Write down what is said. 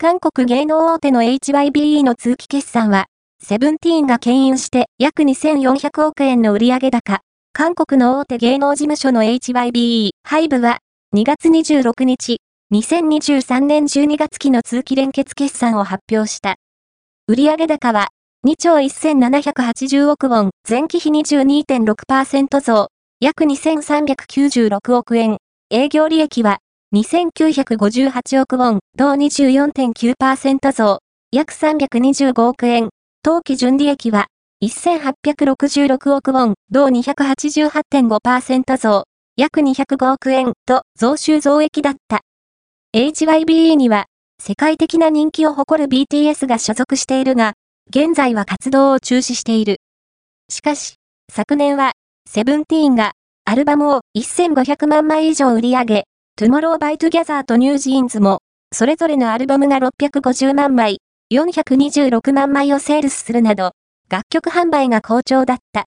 韓国芸能大手の HYBE の通期決算は、セブンティーンが牽引して約2400億円の売上高、韓国の大手芸能事務所の HYBE、ハイブは、2月26日、2023年12月期の通期連結決算を発表した。売上高は、2兆1780億ウォン、前期比22.6%増、約2396億円。営業利益は、2958億ウォン、同24.9%増、約325億円。当期純利益は、1866億ウォン、同288.5%増、約205億円と増収増益だった。HYBE には、世界的な人気を誇る BTS が所属しているが、現在は活動を中止している。しかし、昨年は、セブンティーンが、アルバムを1500万枚以上売り上げ、Tomorrow by Together と New Jeans も、それぞれのアルバムが650万枚、426万枚をセールスするなど、楽曲販売が好調だった。